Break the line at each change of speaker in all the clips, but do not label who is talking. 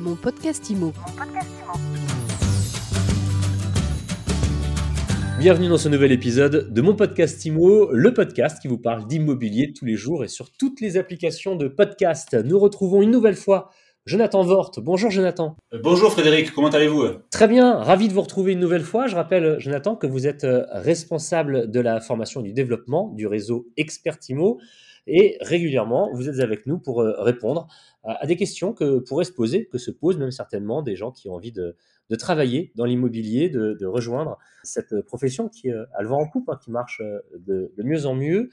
Mon podcast IMO.
Bienvenue dans ce nouvel épisode de mon podcast IMO, le podcast qui vous parle d'immobilier tous les jours et sur toutes les applications de podcast. Nous retrouvons une nouvelle fois Jonathan Vort. Bonjour Jonathan.
Bonjour Frédéric, comment allez-vous?
Très bien, ravi de vous retrouver une nouvelle fois. Je rappelle Jonathan que vous êtes euh, responsable de la formation et du développement du réseau Expertimo et régulièrement vous êtes avec nous pour euh, répondre à des questions que pourraient se poser, que se posent même certainement des gens qui ont envie de, travailler dans l'immobilier, de, rejoindre cette profession qui euh, a le vent en coupe, hein, qui marche de, de mieux en mieux.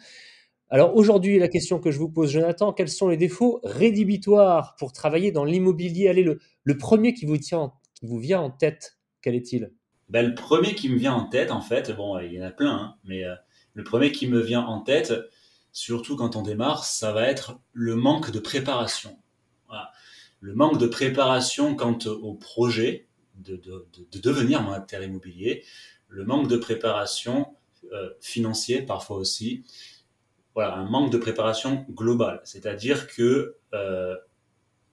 Alors aujourd'hui, la question que je vous pose, Jonathan, quels sont les défauts rédhibitoires pour travailler dans l'immobilier? Allez, le, le premier qui vous, vient en tête, quel est-il?
Ben, Le premier qui me vient en tête, en fait, bon, il y en a plein, hein, mais euh, le premier qui me vient en tête, surtout quand on démarre, ça va être le manque de préparation. Le manque de préparation quant au projet de, de, de, devenir mandataire immobilier, le manque de préparation euh, financier parfois aussi, voilà, un manque de préparation globale. C'est-à-dire que euh,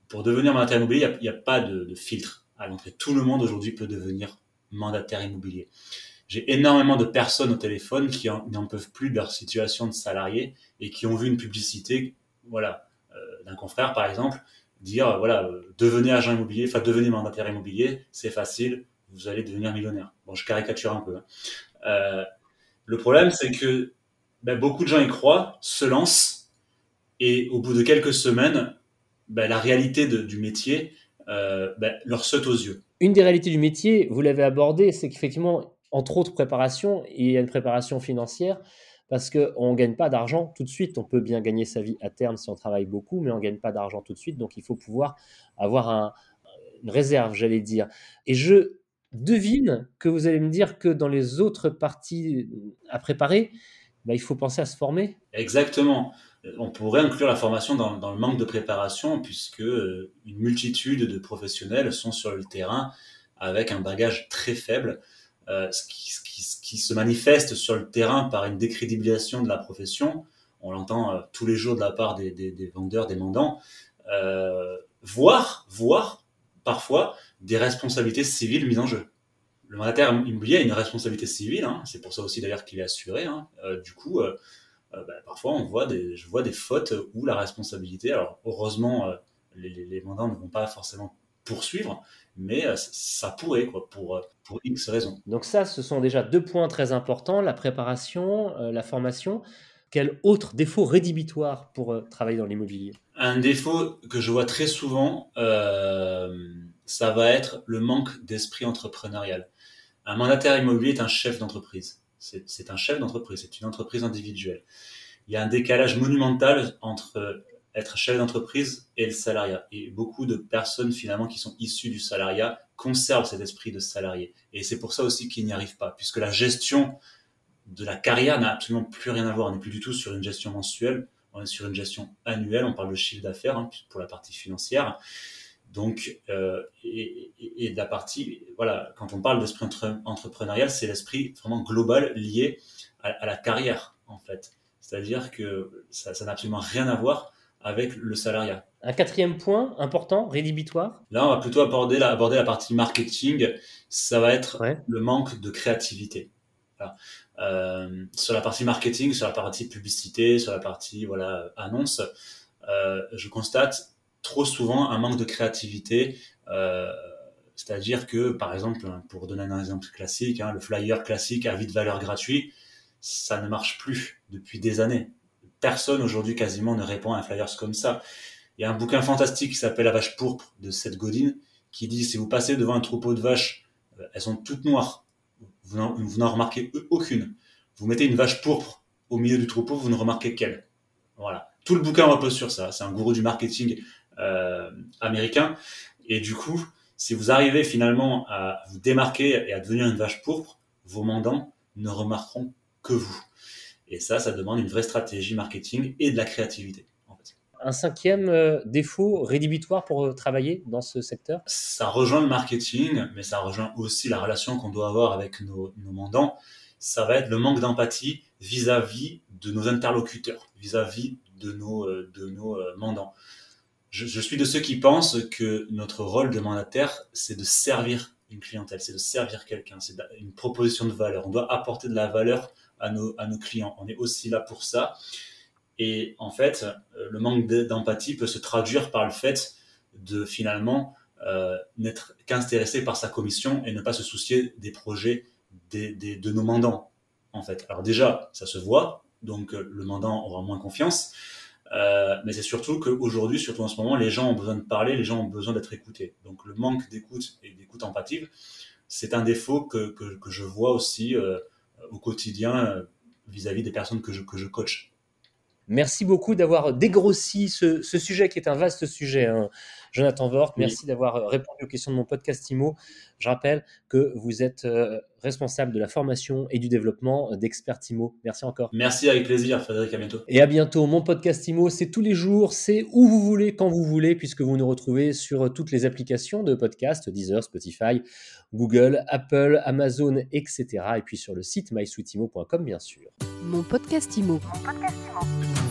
pour devenir mandataire immobilier, il n'y a, pas de, filtre à l'entrée. Tout le monde aujourd'hui peut devenir mandataire immobilier. J'ai énormément de personnes au téléphone qui n'en peuvent plus de leur situation de salarié et qui ont vu une publicité, voilà, euh, d'un confrère par exemple, dire voilà, euh, devenez agent immobilier, enfin devenez mandataire immobilier, c'est facile, vous allez devenir millionnaire. Bon, je caricature un peu. Hein. le problème, c'est que ben, beaucoup de gens y croient, se lancent, et au bout de quelques semaines, ben, la réalité du métier euh, ben, leur saute aux yeux.
Une des réalités du métier, vous l'avez abordé, c'est qu'effectivement, entre autres préparations, il y a une préparation financière, parce qu'on ne gagne pas d'argent tout de suite. On peut bien gagner sa vie à terme si on travaille beaucoup, mais on ne gagne pas d'argent tout de suite, donc il faut pouvoir avoir une réserve, j'allais dire. Et je devine que vous allez me dire que dans les autres parties à préparer, bah, il faut penser à se former.
Exactement. On pourrait inclure la formation dans, le manque de préparation, puisque euh, une multitude de professionnels sont sur le terrain avec un bagage très faible, euh, ce, qui, se manifeste sur le terrain par une décrédibilisation de la profession. On l'entend euh, tous les jours de la part des, des vendeurs, des mandants, voire, voire parfois des responsabilités civiles mises en jeu le mandataire immobilier a une responsabilité civile, hein. c'est pour ça aussi d'ailleurs qu'il est assuré. Hein. Euh, du coup, euh, euh, bah, parfois on voit des, je vois des fautes où la responsabilité, alors heureusement les, mandants ne vont pas forcément poursuivre, mais ça pourrait quoi, pour, pour X raisons.
Donc ça, ce sont déjà deux points très importants, la préparation, la formation. Quel autre défaut rédhibitoire pour travailler dans l'immobilier?
Un défaut que je vois très souvent, ça va être le manque d'esprit entrepreneurial. Un mandataire immobilier est un chef d'entreprise. C'est un chef d'entreprise, c'est une entreprise individuelle. Il y a un décalage monumental entre être chef d'entreprise et le salariat. Et beaucoup de personnes finalement qui sont issues du salariat conservent cet esprit de salarié. Et c'est pour ça aussi qu'ils n'y arrivent pas, puisque la gestion de la carrière n'a absolument plus rien à voir. On n'est plus du tout sur une gestion mensuelle, on est sur une gestion annuelle, on parle de chiffre d'affaires hein, pour la partie financière. Donc, euh, et, et, de la partie, voilà, quand on parle d'esprit entrepreneurial, c'est l'esprit vraiment global lié à, la carrière, en fait. C'est-à-dire que ça n'a absolument rien à voir avec le salariat.
Un quatrième point important, rédhibitoire?
Là, on va plutôt aborder la, aborder la partie marketing. Ça va être le manque de créativité. Euh, sur la partie marketing, sur la partie publicité, sur la partie voilà annonce, euh, je constate trop souvent un manque de créativité. Euh, c'est-à-dire que, par exemple, pour donner un exemple classique, hein, le flyer classique à vide valeur gratuit, ça ne marche plus depuis des années. Personne aujourd'hui quasiment ne répond à un flyer comme ça. Il y a un bouquin fantastique qui s'appelle La vache pourpre de Seth Godin qui dit si vous passez devant un troupeau de vaches, euh, elles sont toutes noires, vous n'en remarquez aucune. Vous mettez une vache pourpre au milieu du troupeau, vous ne remarquez qu'elle. Voilà. Tout le bouquin repose sur ça. C'est un gourou du marketing euh, américain. Et du coup, si vous arrivez finalement à vous démarquer et à devenir une vache pourpre, vos mandants ne remarqueront que vous. Et ça, ça demande une vraie stratégie marketing et de la créativité.
Un cinquième euh, défaut rédhibitoire pour euh, travailler dans ce secteur?
Ça rejoint le marketing, mais ça rejoint aussi la relation qu'on doit avoir avec nos, mandants. Ça va être le manque d'empathie vis-à-vis de nos interlocuteurs, vis-à-vis de nos, de nos mandants je, suis de ceux qui pensent que notre rôle de mandataire, c'est de servir une clientèle, c'est de servir quelqu'un, c'est une proposition de valeur. On doit apporter de la valeur à nos, à nos clients. On est aussi là pour ça. Et en fait, euh, le manque d'empathie peut se traduire par le fait de finalement euh, n'être qu'intéressé par sa commission et ne pas se soucier des projets des, de nos mandants. En fait, alors déjà, ça se voit, donc euh, le mandant aura moins confiance. Mais c'est surtout qu'aujourd'hui, surtout en ce moment, les gens ont besoin de parler, les gens ont besoin d'être écoutés. Donc le manque d'écoute et d'écoute empathique, c'est un défaut que, que, je vois aussi au quotidien vis-à-vis des personnes que je, que je coach.
Merci beaucoup d'avoir dégrossi ce, sujet qui est un vaste sujet. Hein. Jonathan Vort, merci d'avoir euh, répondu aux questions de mon podcast IMO. Je rappelle que vous êtes euh, responsable de la formation et du développement d'Expert IMO. Merci encore.
Merci avec plaisir, Frédéric. À bientôt.
Et à bientôt. Mon podcast IMO, c'est tous les jours, c'est où vous voulez, quand vous voulez, puisque vous nous retrouvez sur toutes les applications de podcast, Deezer, Spotify, Google, Apple, Amazon, etc. Et puis sur le site mysweetimo.com, bien sûr.
Mon podcast IMO. Mon podcast IMO.